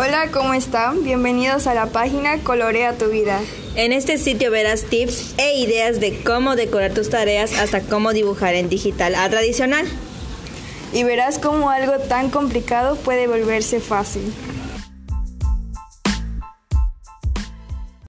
Hola, ¿cómo están? Bienvenidos a la página Colorea tu vida. En este sitio verás tips e ideas de cómo decorar tus tareas hasta cómo dibujar en digital a tradicional. Y verás cómo algo tan complicado puede volverse fácil.